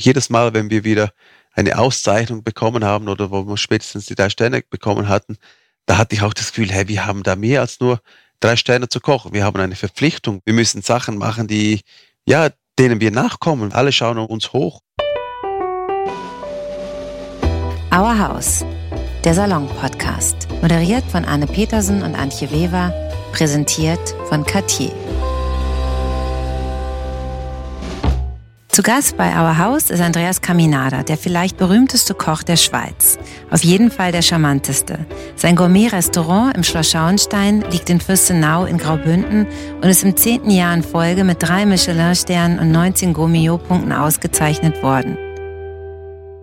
Jedes Mal, wenn wir wieder eine Auszeichnung bekommen haben oder wo wir spätestens die drei Sterne bekommen hatten, da hatte ich auch das Gefühl, hey, wir haben da mehr als nur drei Sterne zu kochen. Wir haben eine Verpflichtung. Wir müssen Sachen machen, die, ja, denen wir nachkommen. Alle schauen uns hoch. Our House, der Salon-Podcast. Moderiert von Anne Petersen und Antje Weber. Präsentiert von Cartier. Zu Gast bei Our House ist Andreas Caminada, der vielleicht berühmteste Koch der Schweiz. Auf jeden Fall der charmanteste. Sein Gourmet-Restaurant im Schloss Schauenstein liegt in Fürstenau in Graubünden und ist im zehnten Jahr in Folge mit drei Michelin-Sternen und 19 Gourmillot-Punkten ausgezeichnet worden.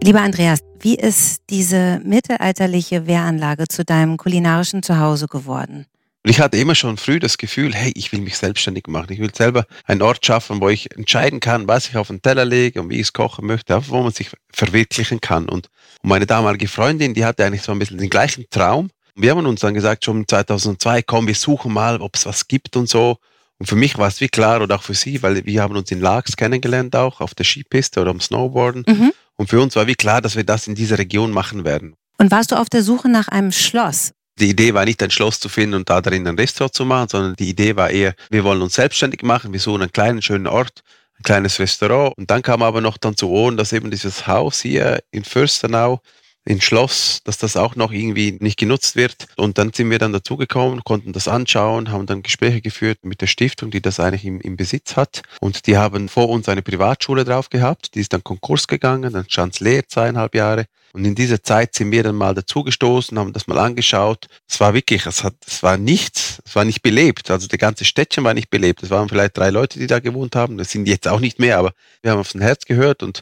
Lieber Andreas, wie ist diese mittelalterliche Wehranlage zu deinem kulinarischen Zuhause geworden? Und ich hatte immer schon früh das Gefühl, hey, ich will mich selbstständig machen. Ich will selber einen Ort schaffen, wo ich entscheiden kann, was ich auf den Teller lege und wie ich es kochen möchte, wo man sich verwirklichen kann. Und meine damalige Freundin, die hatte eigentlich so ein bisschen den gleichen Traum. Und wir haben uns dann gesagt, schon 2002, komm, wir suchen mal, ob es was gibt und so. Und für mich war es wie klar und auch für sie, weil wir haben uns in Lags kennengelernt auch, auf der Skipiste oder am Snowboarden. Mhm. Und für uns war wie klar, dass wir das in dieser Region machen werden. Und warst du auf der Suche nach einem Schloss? Die Idee war nicht ein Schloss zu finden und da drin ein Restaurant zu machen, sondern die Idee war eher, wir wollen uns selbstständig machen, wir suchen einen kleinen, schönen Ort, ein kleines Restaurant. Und dann kam aber noch dann zu Ohren, dass eben dieses Haus hier in Fürstenau in Schloss, dass das auch noch irgendwie nicht genutzt wird. Und dann sind wir dann dazugekommen, konnten das anschauen, haben dann Gespräche geführt mit der Stiftung, die das eigentlich im, im Besitz hat. Und die haben vor uns eine Privatschule drauf gehabt, die ist dann Konkurs gegangen, dann stand es leer zweieinhalb Jahre. Und in dieser Zeit sind wir dann mal dazugestoßen, haben das mal angeschaut. Es war wirklich, es, hat, es war nichts, es war nicht belebt. Also der ganze Städtchen war nicht belebt. Es waren vielleicht drei Leute, die da gewohnt haben. Das sind jetzt auch nicht mehr, aber wir haben aufs Herz gehört und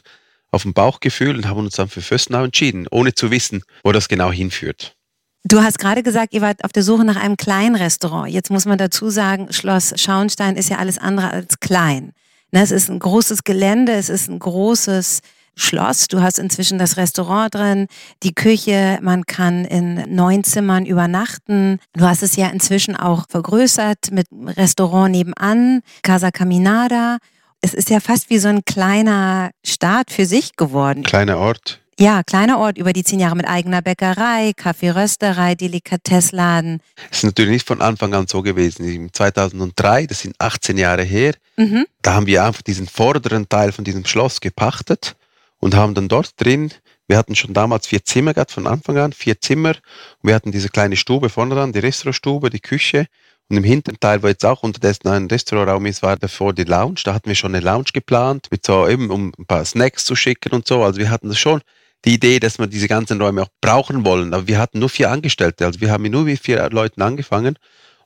auf dem Bauchgefühl und haben uns dann für Fürstenau entschieden, ohne zu wissen, wo das genau hinführt. Du hast gerade gesagt, ihr wart auf der Suche nach einem kleinen Restaurant. Jetzt muss man dazu sagen, Schloss Schauenstein ist ja alles andere als klein. Ne, es ist ein großes Gelände, es ist ein großes Schloss. Du hast inzwischen das Restaurant drin, die Küche, man kann in neun Zimmern übernachten. Du hast es ja inzwischen auch vergrößert mit Restaurant nebenan, Casa Caminada es ist ja fast wie so ein kleiner Staat für sich geworden. Kleiner Ort. Ja, kleiner Ort über die zehn Jahre mit eigener Bäckerei, Kaffeerösterei, Delikatessladen. Es ist natürlich nicht von Anfang an so gewesen. 2003, das sind 18 Jahre her, mhm. da haben wir einfach diesen vorderen Teil von diesem Schloss gepachtet und haben dann dort drin, wir hatten schon damals vier Zimmer gehabt von Anfang an, vier Zimmer. Und wir hatten diese kleine Stube vorne dran, die Restaurantstube, die Küche und im hinteren Teil, wo jetzt auch unterdessen ein Restaurantraum ist, war davor die Lounge. Da hatten wir schon eine Lounge geplant, mit so eben, um ein paar Snacks zu schicken und so. Also wir hatten das schon die Idee, dass wir diese ganzen Räume auch brauchen wollen. Aber wir hatten nur vier Angestellte. Also wir haben nur mit vier Leuten angefangen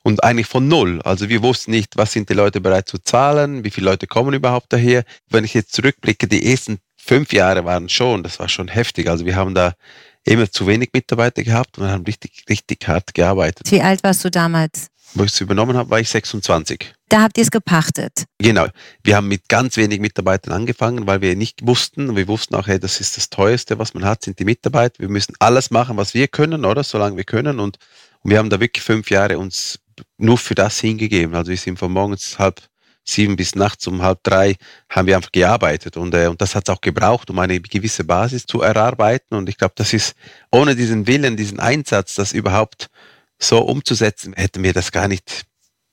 und eigentlich von null. Also wir wussten nicht, was sind die Leute bereit zu zahlen, wie viele Leute kommen überhaupt daher. Wenn ich jetzt zurückblicke, die ersten fünf Jahre waren schon, das war schon heftig. Also wir haben da immer zu wenig Mitarbeiter gehabt und haben richtig, richtig hart gearbeitet. Wie alt warst du damals? wo ich es übernommen habe, war ich 26. Da habt ihr es gepachtet. Genau. Wir haben mit ganz wenig Mitarbeitern angefangen, weil wir nicht wussten, wir wussten auch, hey, das ist das teuerste, was man hat, sind die Mitarbeiter. Wir müssen alles machen, was wir können, oder? Solange wir können. Und, und wir haben da wirklich fünf Jahre uns nur für das hingegeben. Also wir sind von morgens halb sieben bis nachts um halb drei haben wir einfach gearbeitet und, äh, und das hat es auch gebraucht, um eine gewisse Basis zu erarbeiten und ich glaube, das ist ohne diesen Willen, diesen Einsatz, das überhaupt so umzusetzen, hätten wir das gar nicht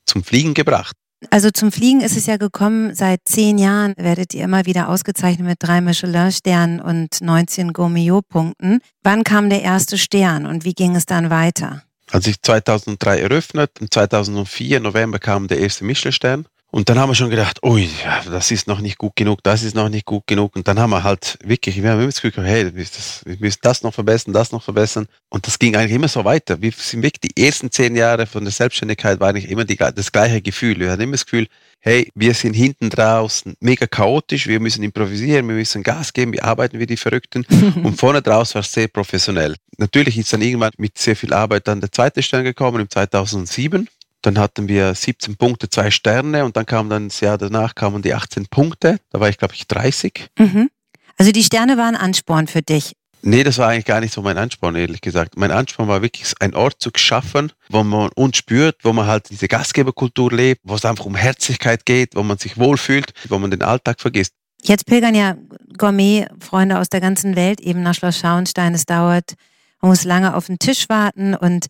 zum Fliegen gebracht. Also zum Fliegen ist es ja gekommen, seit zehn Jahren werdet ihr immer wieder ausgezeichnet mit drei Michelin-Sternen und 19 Gourmillot-Punkten. Wann kam der erste Stern und wie ging es dann weiter? Als ich 2003 eröffnet und 2004 November kam der erste Michelin-Stern. Und dann haben wir schon gedacht, ui, das ist noch nicht gut genug, das ist noch nicht gut genug. Und dann haben wir halt wirklich, wir haben immer das Gefühl, hey, wir müssen das noch verbessern, das noch verbessern. Und das ging eigentlich immer so weiter. Wir sind wirklich die ersten zehn Jahre von der Selbstständigkeit war eigentlich immer die, das gleiche Gefühl. Wir hatten immer das Gefühl, hey, wir sind hinten draußen mega chaotisch, wir müssen improvisieren, wir müssen Gas geben, wir arbeiten wie die Verrückten. und vorne draus war es sehr professionell. Natürlich ist dann irgendwann mit sehr viel Arbeit dann der zweite Stern gekommen im 2007 dann hatten wir 17 Punkte, zwei Sterne und dann kam dann das Jahr danach kamen die 18 Punkte. Da war ich, glaube ich, 30. Mhm. Also die Sterne waren Ansporn für dich. Nee, das war eigentlich gar nicht so mein Ansporn, ehrlich gesagt. Mein Ansporn war wirklich, einen Ort zu schaffen, wo man uns spürt, wo man halt diese Gastgeberkultur lebt, wo es einfach um Herzlichkeit geht, wo man sich wohlfühlt, wo man den Alltag vergisst. Jetzt pilgern ja Gourmet-Freunde aus der ganzen Welt eben nach Schloss Schauenstein. Es dauert, man muss lange auf den Tisch warten. Und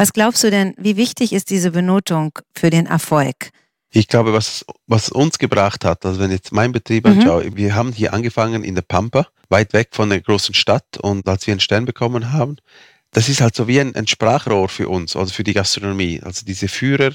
was glaubst du denn, wie wichtig ist diese Benotung für den Erfolg? Ich glaube, was, was uns gebracht hat, also wenn ich jetzt meinen Betrieb mhm. anschaue, wir haben hier angefangen in der Pampa, weit weg von der großen Stadt und als wir einen Stern bekommen haben, das ist halt so wie ein, ein Sprachrohr für uns, also für die Gastronomie. Also diese Führer,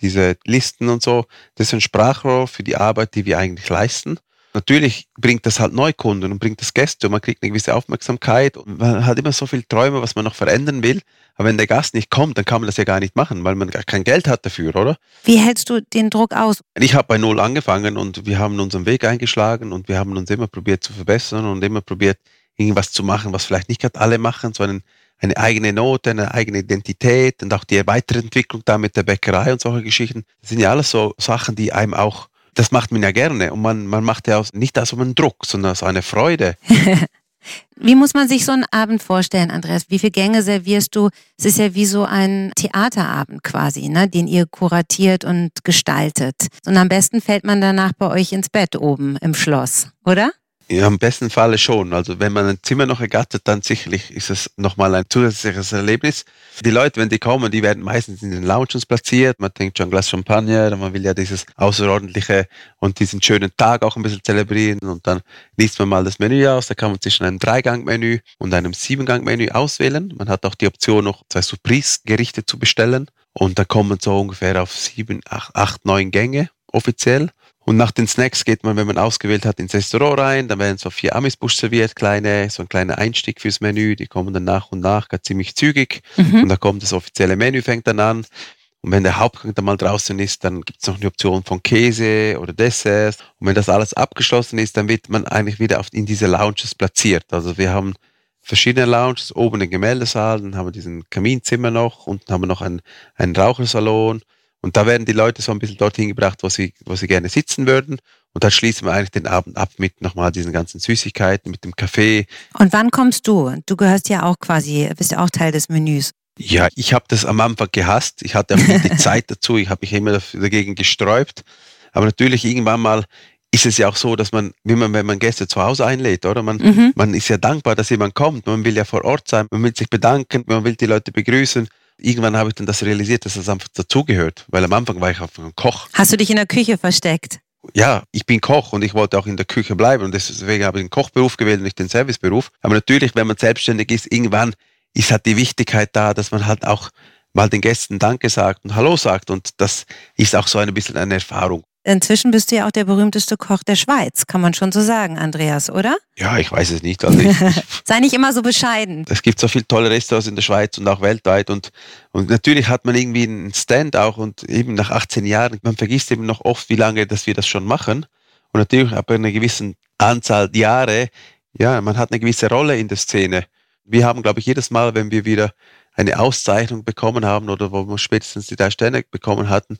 diese Listen und so, das ist ein Sprachrohr für die Arbeit, die wir eigentlich leisten. Natürlich bringt das halt Neukunden und bringt das Gäste und man kriegt eine gewisse Aufmerksamkeit und man hat immer so viele Träume, was man noch verändern will. Aber wenn der Gast nicht kommt, dann kann man das ja gar nicht machen, weil man gar kein Geld hat dafür, oder? Wie hältst du den Druck aus? Ich habe bei Null angefangen und wir haben unseren Weg eingeschlagen und wir haben uns immer probiert zu verbessern und immer probiert, irgendwas zu machen, was vielleicht nicht gerade alle machen, sondern eine eigene Note, eine eigene Identität und auch die Weiterentwicklung da mit der Bäckerei und solche Geschichten. Das sind ja alles so Sachen, die einem auch das macht man ja gerne und man, man macht ja aus, nicht aus einem Druck, sondern aus einer Freude. Wie muss man sich so einen Abend vorstellen, Andreas? Wie viele Gänge servierst du? Es ist ja wie so ein Theaterabend quasi, ne? den ihr kuratiert und gestaltet. Und am besten fällt man danach bei euch ins Bett oben im Schloss, oder? Ja, im besten Falle schon. Also wenn man ein Zimmer noch ergattert, dann sicherlich ist es nochmal ein zusätzliches Erlebnis. Die Leute, wenn die kommen, die werden meistens in den Lounges platziert. Man trinkt schon ein Glas Champagner, man will ja dieses außerordentliche und diesen schönen Tag auch ein bisschen zelebrieren. Und dann liest man mal das Menü aus. Da kann man zwischen einem Dreigang-Menü und einem Siebengang-Menü auswählen. Man hat auch die Option, noch zwei Surprise-Gerichte zu bestellen. Und da kommen so ungefähr auf sieben, acht, acht neun Gänge offiziell. Und nach den Snacks geht man, wenn man ausgewählt hat, ins Restaurant rein. Dann werden so vier Amisbusch serviert, kleine, so ein kleiner Einstieg fürs Menü. Die kommen dann nach und nach, ganz ziemlich zügig. Mhm. Und da kommt das offizielle Menü, fängt dann an. Und wenn der Hauptgang dann mal draußen ist, dann gibt es noch eine Option von Käse oder Desserts. Und wenn das alles abgeschlossen ist, dann wird man eigentlich wieder auf, in diese Lounges platziert. Also wir haben verschiedene Lounges, oben den Gemäldesaal, dann haben wir diesen Kaminzimmer noch, unten haben wir noch einen, einen Rauchersalon und da werden die Leute so ein bisschen dorthin gebracht, wo sie, wo sie gerne sitzen würden. Und dann schließen wir eigentlich den Abend ab mit nochmal diesen ganzen Süßigkeiten, mit dem Kaffee. Und wann kommst du? Du gehörst ja auch quasi, bist ja auch Teil des Menüs. Ja, ich habe das am Anfang gehasst. Ich hatte auch nicht die Zeit dazu. Ich habe mich immer dagegen gesträubt. Aber natürlich irgendwann mal ist es ja auch so, dass man, wie man, wenn man Gäste zu Hause einlädt, oder? Man, mhm. man ist ja dankbar, dass jemand kommt. Man will ja vor Ort sein. Man will sich bedanken. Man will die Leute begrüßen irgendwann habe ich dann das realisiert, dass das einfach dazugehört, weil am Anfang war ich einfach ein Koch. Hast du dich in der Küche versteckt? Ja, ich bin Koch und ich wollte auch in der Küche bleiben und deswegen habe ich den Kochberuf gewählt und nicht den Serviceberuf. Aber natürlich, wenn man selbstständig ist, irgendwann ist halt die Wichtigkeit da, dass man halt auch mal den Gästen Danke sagt und Hallo sagt und das ist auch so ein bisschen eine Erfahrung. Inzwischen bist du ja auch der berühmteste Koch der Schweiz, kann man schon so sagen, Andreas, oder? Ja, ich weiß es nicht. Also ich, Sei nicht immer so bescheiden. Es gibt so viele tolle Restaurants in der Schweiz und auch weltweit und, und natürlich hat man irgendwie einen Stand auch und eben nach 18 Jahren, man vergisst eben noch oft, wie lange, dass wir das schon machen. Und natürlich ab einer gewissen Anzahl Jahre, ja, man hat eine gewisse Rolle in der Szene. Wir haben, glaube ich, jedes Mal, wenn wir wieder eine Auszeichnung bekommen haben oder wo wir spätestens die drei Sterne bekommen hatten,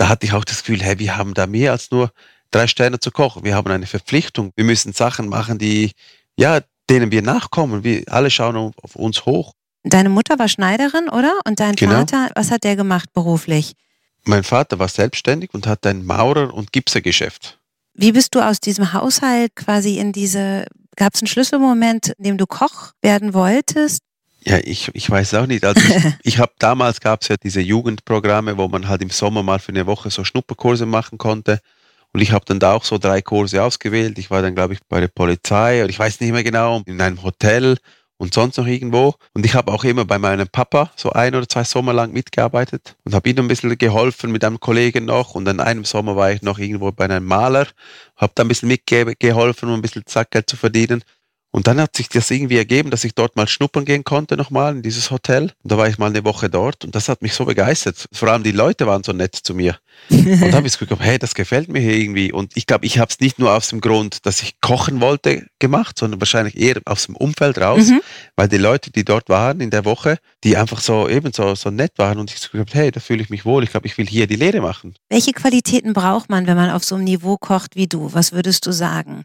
da hatte ich auch das Gefühl, hey, wir haben da mehr als nur drei Sterne zu kochen. Wir haben eine Verpflichtung. Wir müssen Sachen machen, die, ja, denen wir nachkommen. Wir alle schauen auf uns hoch. Deine Mutter war Schneiderin, oder? Und dein genau. Vater, was hat der gemacht beruflich? Mein Vater war selbstständig und hat ein Maurer- und Gipsergeschäft. Wie bist du aus diesem Haushalt quasi in diese, gab es einen Schlüsselmoment, in dem du Koch werden wolltest? Ja, ich, ich weiß auch nicht. Also ich, ich habe damals gab es ja diese Jugendprogramme, wo man halt im Sommer mal für eine Woche so Schnupperkurse machen konnte. Und ich habe dann da auch so drei Kurse ausgewählt. Ich war dann, glaube ich, bei der Polizei oder ich weiß nicht mehr genau, in einem Hotel und sonst noch irgendwo. Und ich habe auch immer bei meinem Papa so ein oder zwei Sommer lang mitgearbeitet und habe ihm ein bisschen geholfen mit einem Kollegen noch. Und an einem Sommer war ich noch irgendwo bei einem Maler, habe da ein bisschen mitgeholfen, um ein bisschen Zackgeld zu verdienen. Und dann hat sich das irgendwie ergeben, dass ich dort mal schnuppern gehen konnte nochmal in dieses Hotel. Und da war ich mal eine Woche dort und das hat mich so begeistert. Vor allem die Leute waren so nett zu mir. und da habe ich gedacht, hey, das gefällt mir hier irgendwie. Und ich glaube, ich habe es nicht nur aus dem Grund, dass ich kochen wollte, gemacht, sondern wahrscheinlich eher aus dem Umfeld raus, mhm. weil die Leute, die dort waren in der Woche, die einfach so eben so, so nett waren und ich gesagt, hey, da fühle ich mich wohl. Ich glaube, ich will hier die Lehre machen. Welche Qualitäten braucht man, wenn man auf so einem Niveau kocht wie du? Was würdest du sagen?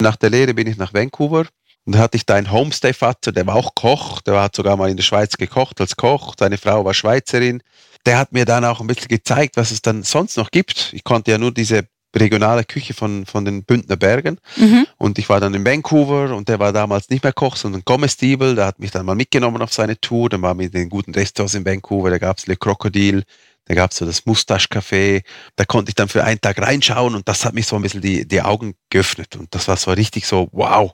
Nach der Lehre bin ich nach Vancouver und da hatte ich da einen Homestay-Vater, der war auch Koch, der hat sogar mal in der Schweiz gekocht als Koch. Seine Frau war Schweizerin. Der hat mir dann auch ein bisschen gezeigt, was es dann sonst noch gibt. Ich konnte ja nur diese regionale Küche von, von den Bündner Bergen. Mhm. Und ich war dann in Vancouver und der war damals nicht mehr Koch, sondern Comestible. Der hat mich dann mal mitgenommen auf seine Tour. Dann war mit den guten Restaurants in Vancouver. Da gab es Le Crocodile, da gab es so das Mustache Café. Da konnte ich dann für einen Tag reinschauen und das hat mich so ein bisschen die, die Augen geöffnet. Und das war so richtig so, wow,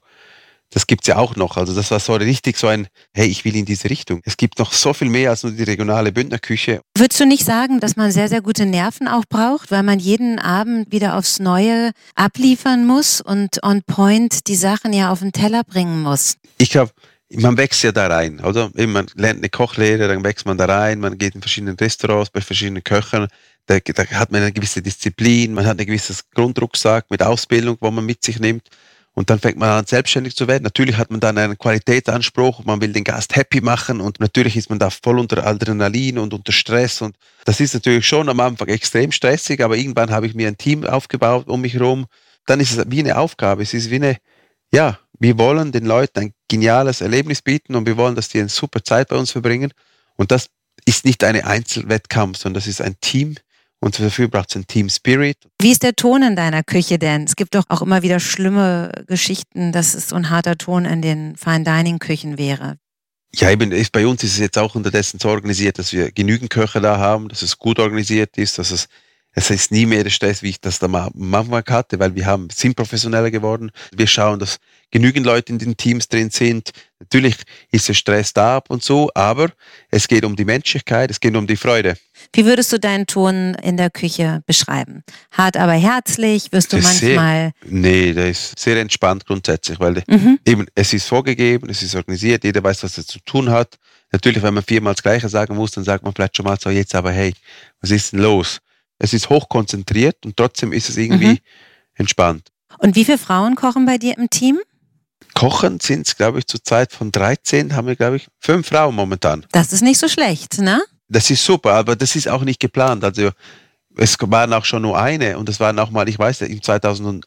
das gibt's ja auch noch. Also das war so richtig so ein, hey, ich will in diese Richtung. Es gibt noch so viel mehr als nur die regionale Bündnerküche. Würdest du nicht sagen, dass man sehr, sehr gute Nerven auch braucht, weil man jeden Abend wieder aufs Neue abliefern muss und on point die Sachen ja auf den Teller bringen muss? Ich glaube, man wächst ja da rein, oder? Man lernt eine Kochlehre, dann wächst man da rein, man geht in verschiedenen Restaurants bei verschiedenen Köchen. Da, da hat man eine gewisse Disziplin, man hat ein gewisses Grundrucksack mit Ausbildung, wo man mit sich nimmt. Und dann fängt man an, selbstständig zu werden. Natürlich hat man dann einen Qualitätsanspruch, man will den Gast happy machen und natürlich ist man da voll unter Adrenalin und unter Stress. Und das ist natürlich schon am Anfang extrem stressig, aber irgendwann habe ich mir ein Team aufgebaut um mich herum. Dann ist es wie eine Aufgabe. Es ist wie eine, ja, wir wollen den Leuten ein geniales Erlebnis bieten und wir wollen, dass die eine super Zeit bei uns verbringen. Und das ist nicht ein Einzelwettkampf, sondern das ist ein Team, und dafür braucht es ein Team Spirit. Wie ist der Ton in deiner Küche denn? Es gibt doch auch immer wieder schlimme Geschichten, dass es so ein harter Ton in den Fine Dining Küchen wäre. Ja, eben, ist, bei uns ist es jetzt auch unterdessen so organisiert, dass wir genügend Köche da haben, dass es gut organisiert ist, dass es es ist nie mehr der Stress, wie ich das da am Anfang hatte, weil wir haben, sind professioneller geworden. Wir schauen, dass genügend Leute in den Teams drin sind. Natürlich ist der Stress da ab und so, aber es geht um die Menschlichkeit, es geht um die Freude. Wie würdest du deinen Ton in der Küche beschreiben? Hart, aber herzlich? Wirst du manchmal. Sehr, nee, der ist sehr entspannt grundsätzlich, weil mhm. eben es ist vorgegeben, es ist organisiert, jeder weiß, was er zu tun hat. Natürlich, wenn man viermal das Gleiche sagen muss, dann sagt man vielleicht schon mal so, jetzt aber hey, was ist denn los? Es ist hochkonzentriert und trotzdem ist es irgendwie mhm. entspannt. Und wie viele Frauen kochen bei dir im Team? Kochen sind es, glaube ich, zur Zeit von 13 haben wir, glaube ich, fünf Frauen momentan. Das ist nicht so schlecht, ne? Das ist super, aber das ist auch nicht geplant. Also es waren auch schon nur eine und es waren auch mal, ich weiß, im 2007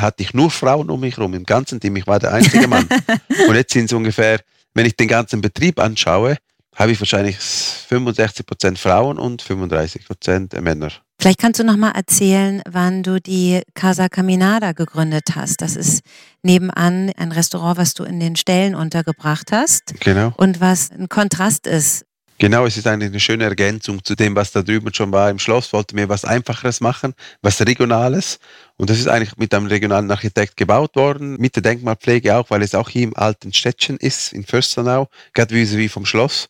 hatte ich nur Frauen um mich herum im ganzen Team. Ich war der einzige Mann. und jetzt sind es ungefähr, wenn ich den ganzen Betrieb anschaue, habe ich wahrscheinlich 65 Prozent Frauen und 35 Prozent Männer. Vielleicht kannst du noch mal erzählen, wann du die Casa Caminada gegründet hast. Das ist nebenan ein Restaurant, was du in den Ställen untergebracht hast. Genau. Und was ein Kontrast ist Genau, es ist eigentlich eine schöne Ergänzung zu dem, was da drüben schon war im Schloss. Wollte mir was Einfacheres machen, was Regionales. Und das ist eigentlich mit einem regionalen Architekt gebaut worden, mit der Denkmalpflege auch, weil es auch hier im alten Städtchen ist, in Fürstenau, gerade wie vom Schloss.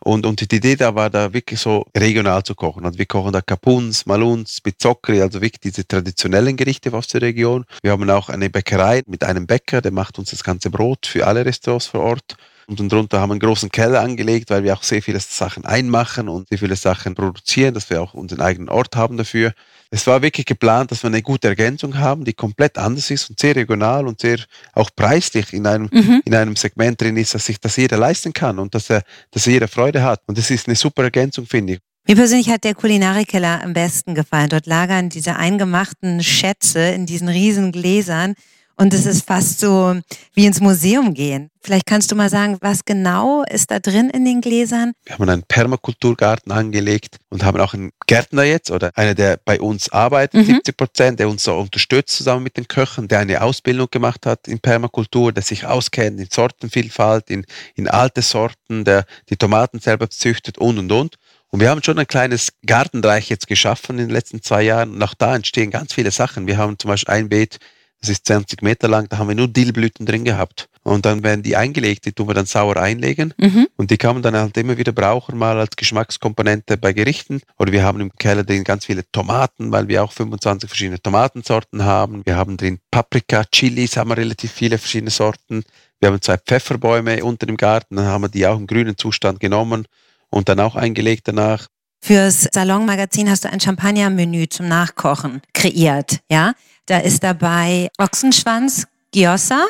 Und, und die Idee da war da wirklich so regional zu kochen. Und wir kochen da Kapuns, Maluns, Bizzoccheri, also wirklich diese traditionellen Gerichte aus der Region. Wir haben auch eine Bäckerei mit einem Bäcker, der macht uns das ganze Brot für alle Restaurants vor Ort. Und drunter haben wir einen großen Keller angelegt, weil wir auch sehr viele Sachen einmachen und sehr viele Sachen produzieren, dass wir auch unseren eigenen Ort haben dafür. Es war wirklich geplant, dass wir eine gute Ergänzung haben, die komplett anders ist und sehr regional und sehr auch preislich in einem, mhm. in einem Segment drin ist, dass sich das jeder leisten kann und dass er, dass er jeder Freude hat. Und das ist eine super Ergänzung, finde ich. Mir persönlich hat der Kulinarikeller am besten gefallen. Dort lagern diese eingemachten Schätze in diesen riesen Gläsern und es ist fast so wie ins Museum gehen. Vielleicht kannst du mal sagen, was genau ist da drin in den Gläsern? Wir haben einen Permakulturgarten angelegt und haben auch einen Gärtner jetzt oder einer, der bei uns arbeitet, mhm. 70 Prozent, der uns so unterstützt zusammen mit den Köchen, der eine Ausbildung gemacht hat in Permakultur, der sich auskennt in Sortenvielfalt, in, in alte Sorten, der die Tomaten selber züchtet und und und. Und wir haben schon ein kleines Gartenreich jetzt geschaffen in den letzten zwei Jahren. Und auch da entstehen ganz viele Sachen. Wir haben zum Beispiel ein Beet, das ist 20 Meter lang, da haben wir nur Dillblüten drin gehabt. Und dann werden die eingelegt, die tun wir dann sauer einlegen. Mhm. Und die kann man dann halt immer wieder brauchen, mal als Geschmackskomponente bei Gerichten. Oder wir haben im Keller drin ganz viele Tomaten, weil wir auch 25 verschiedene Tomatensorten haben. Wir haben drin Paprika, Chilis, haben wir relativ viele verschiedene Sorten. Wir haben zwei Pfefferbäume unter dem Garten, dann haben wir die auch im grünen Zustand genommen und dann auch eingelegt danach. Fürs Salonmagazin hast du ein Champagnermenü zum Nachkochen kreiert, ja? Da ist dabei Ochsenschwanz, Gyoza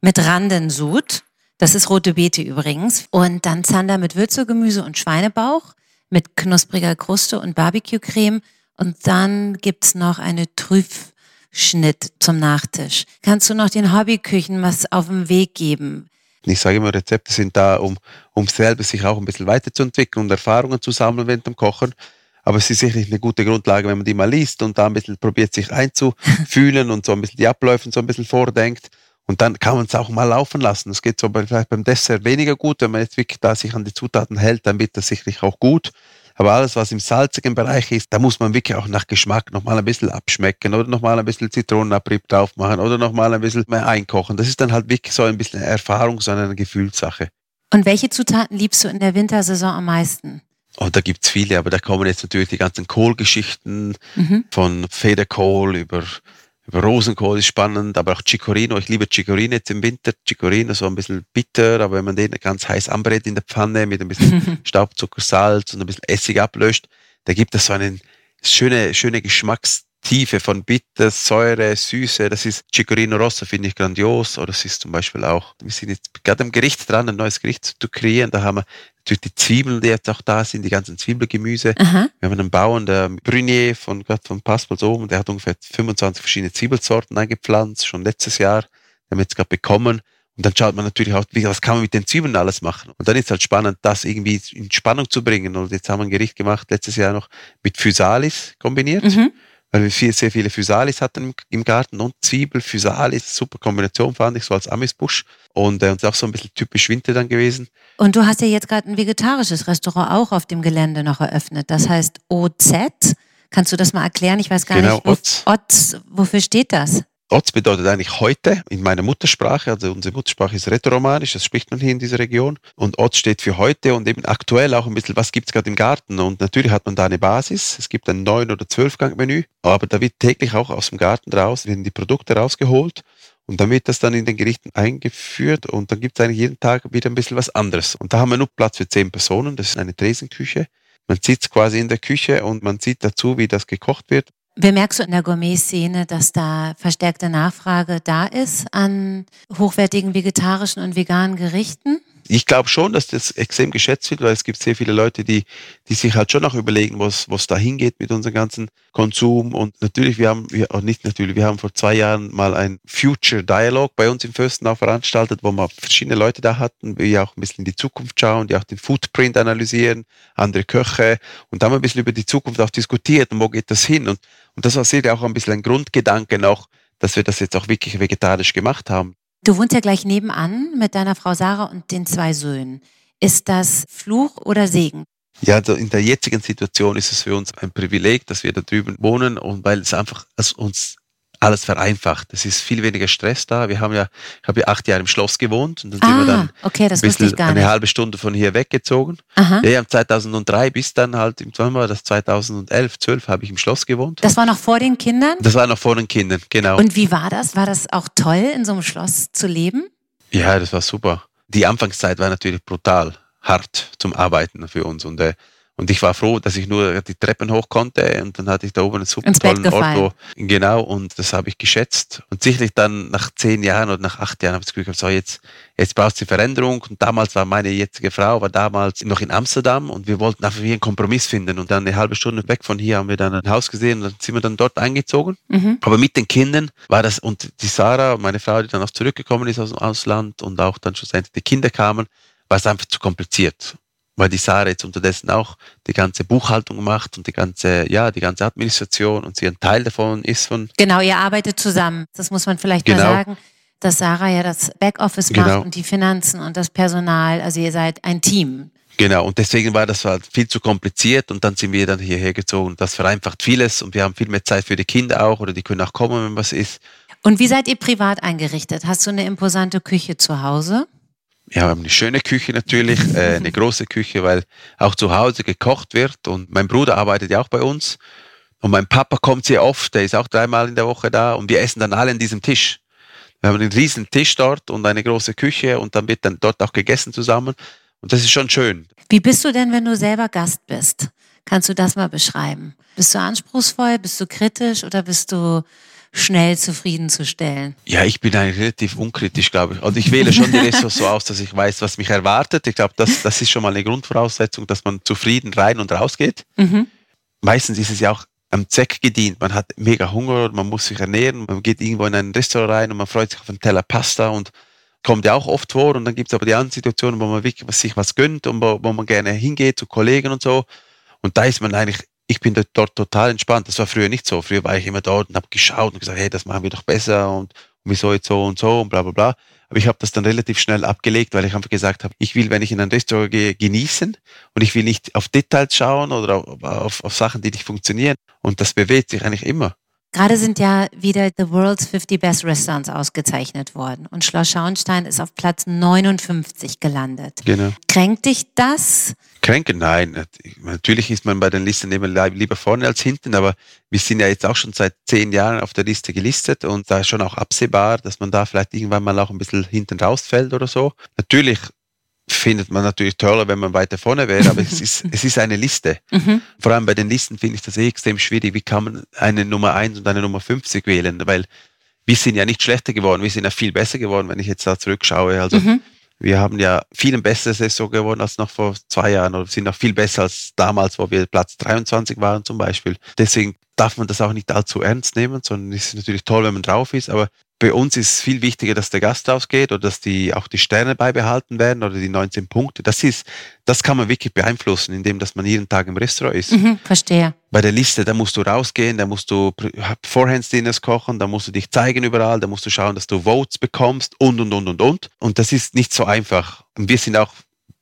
mit Randensud. Das ist rote Beete übrigens. Und dann Zander mit Würzelgemüse und Schweinebauch mit knuspriger Kruste und Barbecue-Creme. Und dann gibt's noch eine Trüffschnitt zum Nachtisch. Kannst du noch den Hobbyküchen was auf den Weg geben? Ich sage immer, Rezepte sind da, um, um selber sich auch ein bisschen weiterzuentwickeln und Erfahrungen zu sammeln während dem Kochen. aber es ist sicherlich eine gute Grundlage, wenn man die mal liest und da ein bisschen probiert, sich einzufühlen und so ein bisschen die Abläufe so ein bisschen vordenkt. Und dann kann man es auch mal laufen lassen. Das geht so vielleicht beim Dessert weniger gut. Wenn man jetzt wirklich da sich an die Zutaten hält, dann wird das sicherlich auch gut. Aber alles, was im salzigen Bereich ist, da muss man wirklich auch nach Geschmack nochmal ein bisschen abschmecken oder nochmal ein bisschen Zitronenabrieb drauf machen oder nochmal ein bisschen mehr einkochen. Das ist dann halt wirklich so ein bisschen Erfahrung, sondern eine Gefühlssache. Und welche Zutaten liebst du in der Wintersaison am meisten? Oh, da gibt's viele, aber da kommen jetzt natürlich die ganzen Kohlgeschichten mhm. von Federkohl über Rosenkohl ist spannend, aber auch Chicorino. Ich liebe Chicorino jetzt im Winter. Chicorino so ein bisschen bitter, aber wenn man den ganz heiß anbrät in der Pfanne mit ein bisschen Staubzucker, Salz und ein bisschen Essig ablöscht, da gibt es so eine schöne, schöne Geschmackstiefe von Bitter, Säure, Süße. Das ist Chicorino Rosso, finde ich grandios. Oder es ist zum Beispiel auch, wir sind jetzt gerade am Gericht dran, ein neues Gericht zu kreieren. Da haben wir natürlich die Zwiebeln, die jetzt auch da sind, die ganzen Zwiebelgemüse. Aha. Wir haben einen Bauern, der Brunier von, von Passport oben, der hat ungefähr 25 verschiedene Zwiebelsorten eingepflanzt, schon letztes Jahr. Den haben wir jetzt gerade bekommen. Und dann schaut man natürlich auch, was kann man mit den Zwiebeln alles machen. Und dann ist halt spannend, das irgendwie in Spannung zu bringen. Und jetzt haben wir ein Gericht gemacht, letztes Jahr noch mit Physalis kombiniert. Mhm weil wir viel, sehr viele Physalis hatten im, Garten und Zwiebel, Physalis, super Kombination fand ich, so als Amisbusch. Und äh, auch so ein bisschen typisch Winter dann gewesen. Und du hast ja jetzt gerade ein vegetarisches Restaurant auch auf dem Gelände noch eröffnet. Das heißt OZ. Kannst du das mal erklären? Ich weiß gar genau, nicht. Wo. Oz, wofür steht das? Oz bedeutet eigentlich heute in meiner Muttersprache, also unsere Muttersprache ist Rätoromanisch, das spricht man hier in dieser Region. Und Oz steht für heute und eben aktuell auch ein bisschen, was gibt es gerade im Garten. Und natürlich hat man da eine Basis. Es gibt ein 9- oder 12-Gang-Menü, aber da wird täglich auch aus dem Garten raus, werden die Produkte rausgeholt. Und dann wird das dann in den Gerichten eingeführt und dann gibt es eigentlich jeden Tag wieder ein bisschen was anderes. Und da haben wir nur Platz für zehn Personen. Das ist eine Tresenküche. Man sitzt quasi in der Küche und man sieht dazu, wie das gekocht wird. Wie merkst du in der Gourmet-Szene, dass da verstärkte Nachfrage da ist an hochwertigen vegetarischen und veganen Gerichten? Ich glaube schon, dass das extrem geschätzt wird, weil es gibt sehr viele Leute, die, die sich halt schon auch überlegen, was, was da hingeht mit unserem ganzen Konsum. Und natürlich, wir haben, wir, auch nicht natürlich, wir haben vor zwei Jahren mal ein Future Dialog bei uns im Fürstenau veranstaltet, wo wir verschiedene Leute da hatten, die auch ein bisschen in die Zukunft schauen, die auch den Footprint analysieren, andere Köche. Und da haben wir ein bisschen über die Zukunft auch diskutiert und wo geht das hin. Und, und das war sicher auch ein bisschen ein Grundgedanke noch, dass wir das jetzt auch wirklich vegetarisch gemacht haben. Du wohnst ja gleich nebenan mit deiner Frau Sarah und den zwei Söhnen. Ist das Fluch oder Segen? Ja, also in der jetzigen Situation ist es für uns ein Privileg, dass wir da drüben wohnen und weil es einfach uns alles vereinfacht. Es ist viel weniger Stress da. Wir haben ja, ich habe ja acht Jahre im Schloss gewohnt und dann ah, sind wir dann okay, das ein eine halbe Stunde von hier weggezogen. Aha. Ja, 2003 bis dann halt, im war das 2011, 12 habe ich im Schloss gewohnt. Das war noch vor den Kindern? Das war noch vor den Kindern, genau. Und wie war das? War das auch toll, in so einem Schloss zu leben? Ja, das war super. Die Anfangszeit war natürlich brutal hart zum Arbeiten für uns und äh, und ich war froh, dass ich nur die Treppen hoch konnte und dann hatte ich da oben einen super tollen Ort. Wo, genau, und das habe ich geschätzt. Und sicherlich dann nach zehn Jahren oder nach acht Jahren habe ich das Gefühl gehabt, so jetzt, jetzt brauchst du Veränderung. Und damals war meine jetzige Frau, war damals noch in Amsterdam und wir wollten einfach wie einen Kompromiss finden. Und dann eine halbe Stunde weg von hier haben wir dann ein Haus gesehen und dann sind wir dann dort eingezogen. Mhm. Aber mit den Kindern war das, und die Sarah, meine Frau, die dann auch zurückgekommen ist aus dem Ausland und auch dann schlussendlich die Kinder kamen, war es einfach zu kompliziert weil die Sarah jetzt unterdessen auch die ganze Buchhaltung macht und die ganze, ja, die ganze Administration und sie ein Teil davon ist von. Genau, ihr arbeitet zusammen. Das muss man vielleicht genau. mal sagen, dass Sarah ja das Backoffice genau. macht und die Finanzen und das Personal. Also ihr seid ein Team. Genau, und deswegen war das halt viel zu kompliziert und dann sind wir dann hierher gezogen. Das vereinfacht vieles und wir haben viel mehr Zeit für die Kinder auch oder die können auch kommen, wenn was ist. Und wie seid ihr privat eingerichtet? Hast du eine imposante Küche zu Hause? Wir haben eine schöne Küche natürlich, äh, eine große Küche, weil auch zu Hause gekocht wird. Und mein Bruder arbeitet ja auch bei uns. Und mein Papa kommt sehr oft, der ist auch dreimal in der Woche da und wir essen dann alle an diesem Tisch. Wir haben einen riesen Tisch dort und eine große Küche und dann wird dann dort auch gegessen zusammen. Und das ist schon schön. Wie bist du denn, wenn du selber Gast bist? Kannst du das mal beschreiben? Bist du anspruchsvoll? Bist du kritisch oder bist du schnell zufriedenzustellen? Ja, ich bin eigentlich relativ unkritisch, glaube ich. Also ich wähle schon die Ressorts so aus, dass ich weiß, was mich erwartet. Ich glaube, das, das ist schon mal eine Grundvoraussetzung, dass man zufrieden rein und raus geht. Mhm. Meistens ist es ja auch am Zweck gedient. Man hat mega Hunger, man muss sich ernähren, man geht irgendwo in ein Restaurant rein und man freut sich auf einen Teller Pasta und kommt ja auch oft vor. Und dann gibt es aber die anderen Situationen, wo man wirklich sich was gönnt und wo, wo man gerne hingeht zu Kollegen und so. Und da ist man eigentlich ich bin dort total entspannt. Das war früher nicht so. Früher war ich immer dort und habe geschaut und gesagt, hey, das machen wir doch besser und, und wieso jetzt so und so und bla bla bla. Aber ich habe das dann relativ schnell abgelegt, weil ich einfach gesagt habe, ich will, wenn ich in ein Restaurant gehe, genießen und ich will nicht auf Details schauen oder auf, auf, auf Sachen, die nicht funktionieren. Und das bewegt sich eigentlich immer. Gerade sind ja wieder The World's 50 Best Restaurants ausgezeichnet worden und Schloss Schauenstein ist auf Platz 59 gelandet. Genau. Kränkt dich das? Kränken? Nein. Natürlich ist man bei den Listen immer lieber vorne als hinten, aber wir sind ja jetzt auch schon seit zehn Jahren auf der Liste gelistet und da ist schon auch absehbar, dass man da vielleicht irgendwann mal auch ein bisschen hinten rausfällt oder so. Natürlich findet man natürlich toller, wenn man weiter vorne wäre, aber es ist, es ist eine Liste. Mhm. Vor allem bei den Listen finde ich das eh extrem schwierig. Wie kann man eine Nummer 1 und eine Nummer 50 wählen? Weil wir sind ja nicht schlechter geworden, wir sind ja viel besser geworden, wenn ich jetzt da zurückschaue. Also mhm. Wir haben ja viel ein besseres Saison geworden als noch vor zwei Jahren oder sind noch viel besser als damals, wo wir Platz 23 waren zum Beispiel. Deswegen darf man das auch nicht allzu ernst nehmen, sondern es ist natürlich toll, wenn man drauf ist, aber bei uns ist viel wichtiger, dass der Gast ausgeht oder dass die auch die Sterne beibehalten werden oder die 19 Punkte. Das ist, das kann man wirklich beeinflussen, indem dass man jeden Tag im Restaurant ist. Mhm, verstehe. Bei der Liste, da musst du rausgehen, da musst du Forehands-Dinners kochen, da musst du dich zeigen überall, da musst du schauen, dass du Votes bekommst und und und und und. Und das ist nicht so einfach. Und wir sind auch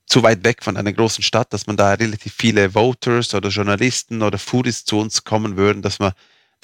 zu weit weg von einer großen Stadt, dass man da relativ viele Voters oder Journalisten oder Foodies zu uns kommen würden, dass man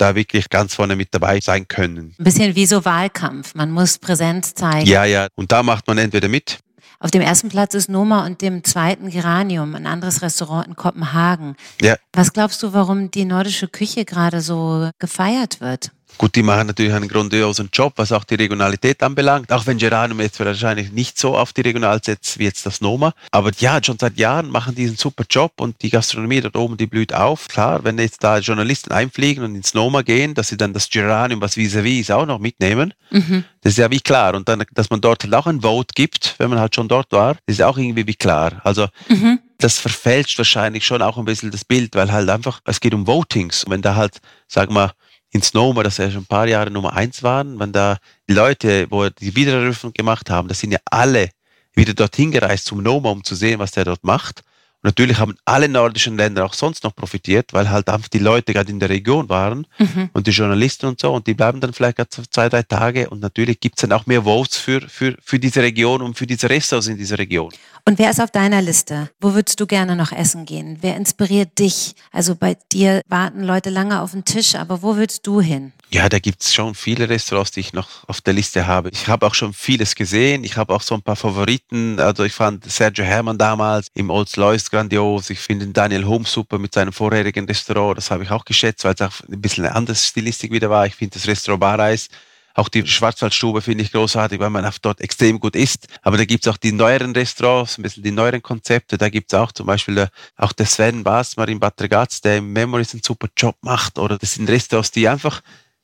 da wirklich ganz vorne mit dabei sein können. Ein bisschen wie so Wahlkampf. Man muss Präsenz zeigen. Ja, ja. Und da macht man entweder mit. Auf dem ersten Platz ist Noma und dem zweiten Geranium, ein anderes Restaurant in Kopenhagen. Ja. Was glaubst du, warum die nordische Küche gerade so gefeiert wird? Gut, die machen natürlich einen grandiosen Job, was auch die Regionalität anbelangt, auch wenn Geranum jetzt wahrscheinlich nicht so auf die Regional setzt wie jetzt das Noma. Aber ja, schon seit Jahren machen die einen super Job und die Gastronomie dort oben, die blüht auf. Klar, wenn jetzt da Journalisten einfliegen und ins Noma gehen, dass sie dann das Geranium, was vis-à-vis ist, auch noch mitnehmen, mhm. das ist ja wie klar. Und dann, dass man dort halt auch ein Vote gibt, wenn man halt schon dort war, das ist auch irgendwie wie klar. Also, mhm das verfälscht wahrscheinlich schon auch ein bisschen das Bild, weil halt einfach, es geht um Votings. Und wenn da halt, sagen wir, in Snowma, dass er schon ein paar Jahre Nummer eins waren, wenn da die Leute, wo die Wiedereröffnung gemacht haben, das sind ja alle wieder dorthin gereist zum Noma, um zu sehen, was der dort macht. Und natürlich haben alle nordischen Länder auch sonst noch profitiert, weil halt einfach die Leute gerade in der Region waren mhm. und die Journalisten und so und die bleiben dann vielleicht zwei, drei Tage und natürlich gibt es dann auch mehr Votes für, für, für diese Region und für diese Restaurants in dieser Region. Und wer ist auf deiner Liste? Wo würdest du gerne noch essen gehen? Wer inspiriert dich? Also bei dir warten Leute lange auf den Tisch, aber wo würdest du hin? Ja, da gibt es schon viele Restaurants, die ich noch auf der Liste habe. Ich habe auch schon vieles gesehen. Ich habe auch so ein paar Favoriten. Also ich fand Sergio Hermann damals im Old Lois grandios. Ich finde Daniel Holmes super mit seinem vorherigen Restaurant. Das habe ich auch geschätzt, weil es auch ein bisschen eine andere Stilistik wieder war. Ich finde das Restaurant Bareis auch die Schwarzwaldstube finde ich großartig, weil man dort extrem gut isst. Aber da gibt es auch die neueren Restaurants, ein bisschen die neueren Konzepte. Da gibt es auch zum Beispiel der, auch der Sven Basmar in Bad Ragaz, der im Memories einen super Job macht. Oder das sind Restaurants, die einfach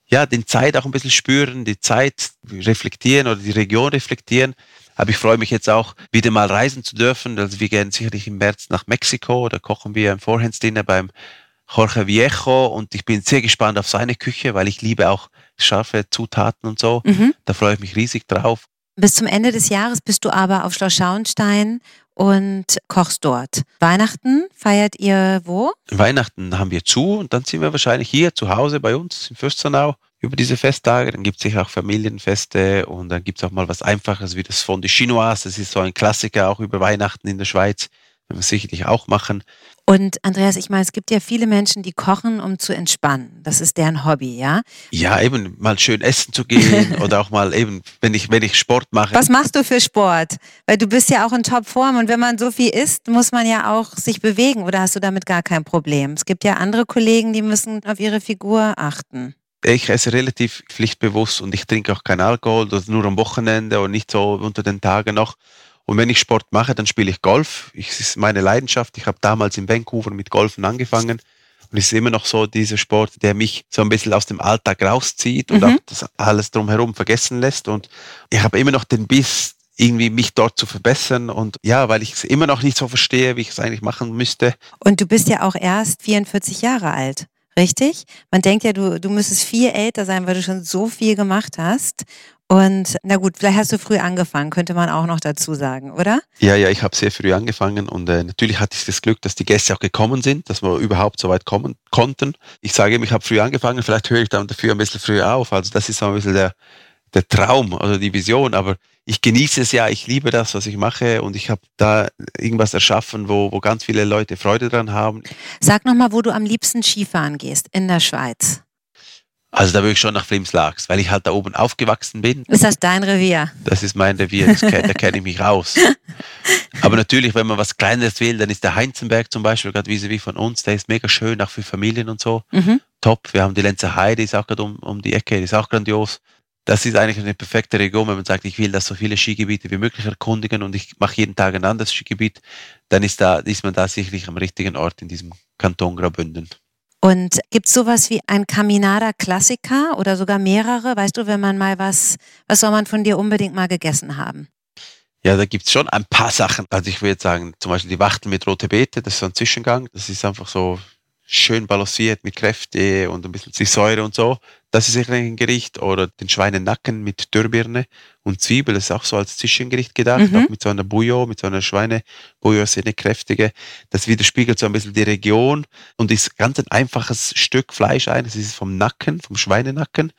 ja, den Zeit auch ein bisschen spüren, die Zeit reflektieren oder die Region reflektieren. Aber ich freue mich jetzt auch, wieder mal reisen zu dürfen. Also wir gehen sicherlich im März nach Mexiko. Da kochen wir ein Vorhandsdinner beim Jorge Viejo und ich bin sehr gespannt auf seine Küche, weil ich liebe auch scharfe Zutaten und so. Mhm. Da freue ich mich riesig drauf. Bis zum Ende des Jahres bist du aber auf Schloss Schauenstein und kochst dort. Weihnachten feiert ihr wo? Weihnachten haben wir zu und dann sind wir wahrscheinlich hier zu Hause bei uns in Fürstenau über diese Festtage. Dann gibt es sicher auch Familienfeste und dann gibt es auch mal was Einfaches wie das Fondue Chinoise. Das ist so ein Klassiker auch über Weihnachten in der Schweiz. Werden wir sicherlich auch machen. Und Andreas, ich meine, es gibt ja viele Menschen, die kochen, um zu entspannen. Das ist deren Hobby, ja? Ja, eben mal schön essen zu gehen oder auch mal eben, wenn ich, wenn ich Sport mache. Was machst du für Sport? Weil du bist ja auch in Topform und wenn man so viel isst, muss man ja auch sich bewegen oder hast du damit gar kein Problem? Es gibt ja andere Kollegen, die müssen auf ihre Figur achten ich esse relativ pflichtbewusst und ich trinke auch keinen Alkohol, das nur am Wochenende und nicht so unter den Tagen noch. Und wenn ich Sport mache, dann spiele ich Golf. Ich, das ist meine Leidenschaft. Ich habe damals in Vancouver mit Golfen angefangen. Und es ist immer noch so dieser Sport, der mich so ein bisschen aus dem Alltag rauszieht und mhm. auch das alles drumherum vergessen lässt. Und ich habe immer noch den Biss, irgendwie mich dort zu verbessern. Und ja, weil ich es immer noch nicht so verstehe, wie ich es eigentlich machen müsste. Und du bist ja auch erst 44 Jahre alt. Richtig? Man denkt ja, du, du müsstest viel älter sein, weil du schon so viel gemacht hast. Und na gut, vielleicht hast du früh angefangen, könnte man auch noch dazu sagen, oder? Ja, ja, ich habe sehr früh angefangen und äh, natürlich hatte ich das Glück, dass die Gäste auch gekommen sind, dass wir überhaupt so weit kommen konnten. Ich sage ihm, ich habe früh angefangen, vielleicht höre ich dann dafür ein bisschen früher auf. Also das ist so ein bisschen der, der Traum oder die Vision, aber ich genieße es ja, ich liebe das, was ich mache und ich habe da irgendwas erschaffen, wo, wo ganz viele Leute Freude dran haben. Sag nochmal, wo du am liebsten Skifahren gehst in der Schweiz. Also da würde ich schon nach Flimslags, weil ich halt da oben aufgewachsen bin. Ist das dein Revier? Das ist mein Revier, das, da kenne ich mich raus. Aber natürlich, wenn man was Kleineres will, dann ist der Heinzenberg zum Beispiel, gerade wie wie von uns, der ist mega schön, auch für Familien und so. Mhm. Top. Wir haben die Lenzer Heide, die ist auch gerade um, um die Ecke, die ist auch grandios. Das ist eigentlich eine perfekte Region, wenn man sagt, ich will das so viele Skigebiete wie möglich erkundigen und ich mache jeden Tag ein anderes Skigebiet, dann ist, da, ist man da sicherlich am richtigen Ort in diesem Kanton Graubünden. Und gibt es sowas wie ein Caminada-Klassiker oder sogar mehrere? Weißt du, wenn man mal was, was soll man von dir unbedingt mal gegessen haben? Ja, da gibt es schon ein paar Sachen. Also ich würde sagen, zum Beispiel die Wachtel mit rote Beete, das ist so ein Zwischengang. Das ist einfach so schön balanciert mit Kräfte und ein bisschen Säure und so. Das ist sicherlich ein Gericht. Oder den Schweinenacken mit Dürrbirne und Zwiebel, das ist auch so als Zwischengericht gedacht, mhm. auch mit so einer Bouillon, mit so einer Schweinebouillon, sehr eine kräftige. Das widerspiegelt so ein bisschen die Region und ist ganz ein einfaches Stück Fleisch ein. Das ist vom Nacken, vom Schweinenacken.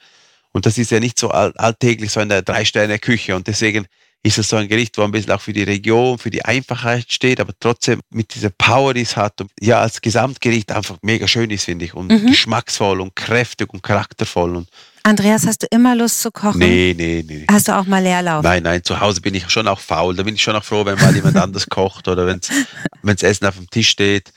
Und das ist ja nicht so alltäglich so in der Drei-Sterne-Küche. Und deswegen ist es so ein Gericht, wo ein bisschen auch für die Region, für die Einfachheit steht, aber trotzdem mit dieser Power, die es hat und ja, als Gesamtgericht einfach mega schön ist, finde ich. Und mhm. geschmacksvoll und kräftig und charaktervoll. Und Andreas, hast du immer Lust zu kochen? Nee, nee, nee. Hast du auch mal Leerlauf? Nein, nein, zu Hause bin ich schon auch faul. Da bin ich schon auch froh, wenn mal jemand anders kocht oder wenn das Essen auf dem Tisch steht.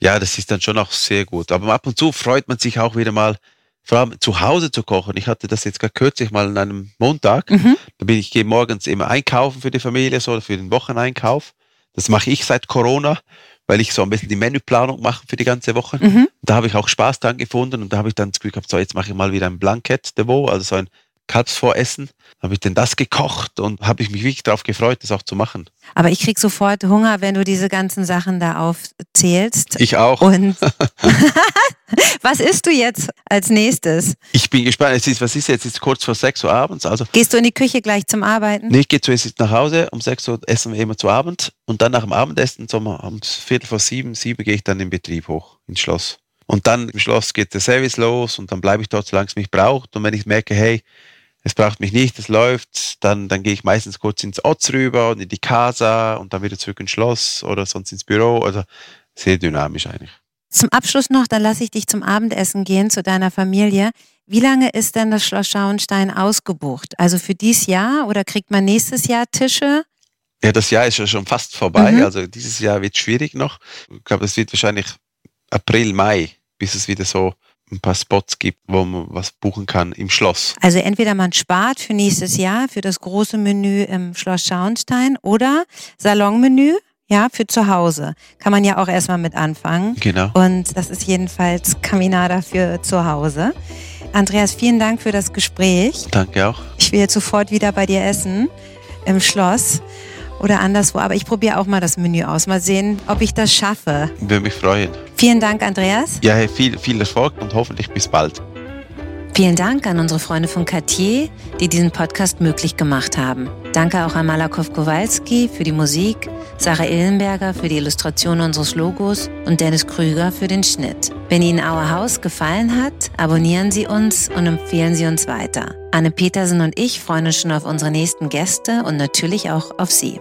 Ja, das ist dann schon auch sehr gut. Aber ab und zu freut man sich auch wieder mal, vor allem zu Hause zu kochen. Ich hatte das jetzt gerade kürzlich mal an einem Montag. Mhm. Da bin ich gehe morgens immer einkaufen für die Familie, so für den Wocheneinkauf. Das mache ich seit Corona, weil ich so ein bisschen die Menüplanung mache für die ganze Woche. Mhm. Da habe ich auch Spaß dran gefunden und da habe ich dann das Gefühl gehabt, so jetzt mache ich mal wieder ein Blanket de Veau, also so ein Kalbsvoressen. Habe ich denn das gekocht und habe ich mich wirklich darauf gefreut, das auch zu machen. Aber ich krieg sofort Hunger, wenn du diese ganzen Sachen da aufzählst. Ich auch. Und was isst du jetzt als nächstes? Ich bin gespannt. Es ist, was ist jetzt? Es ist kurz vor 6 Uhr abends. Also Gehst du in die Küche gleich zum Arbeiten? Nee, ich gehe zuerst nach Hause. Um 6 Uhr essen wir immer zu Abend. Und dann nach dem Abendessen, so um Viertel vor sieben, sieben gehe ich dann in Betrieb hoch, ins Schloss. Und dann im Schloss geht der Service los und dann bleibe ich dort, solange es mich braucht. Und wenn ich merke, hey, es braucht mich nicht, es läuft, dann, dann gehe ich meistens kurz ins Otz rüber und in die Casa und dann wieder zurück ins Schloss oder sonst ins Büro. Also sehr dynamisch eigentlich. Zum Abschluss noch, dann lasse ich dich zum Abendessen gehen zu deiner Familie. Wie lange ist denn das Schloss Schauenstein ausgebucht? Also für dieses Jahr oder kriegt man nächstes Jahr Tische? Ja, das Jahr ist ja schon fast vorbei. Mhm. Also dieses Jahr wird schwierig noch. Ich glaube, es wird wahrscheinlich April, Mai, bis es wieder so ein paar Spots gibt, wo man was buchen kann im Schloss. Also entweder man spart für nächstes Jahr für das große Menü im Schloss Schauenstein oder Salonmenü. Ja, für zu Hause. Kann man ja auch erstmal mit anfangen. Genau. Und das ist jedenfalls Caminada für zu Hause. Andreas, vielen Dank für das Gespräch. Danke auch. Ich will jetzt sofort wieder bei dir essen im Schloss oder anderswo. Aber ich probiere auch mal das Menü aus. Mal sehen, ob ich das schaffe. Würde mich freuen. Vielen Dank, Andreas. Ja, viel, viel Erfolg und hoffentlich bis bald. Vielen Dank an unsere Freunde von Cartier, die diesen Podcast möglich gemacht haben. Danke auch an Malakow Kowalski für die Musik, Sarah Illenberger für die Illustration unseres Logos und Dennis Krüger für den Schnitt. Wenn Ihnen Our House gefallen hat, abonnieren Sie uns und empfehlen Sie uns weiter. Anne Petersen und ich freuen uns schon auf unsere nächsten Gäste und natürlich auch auf Sie.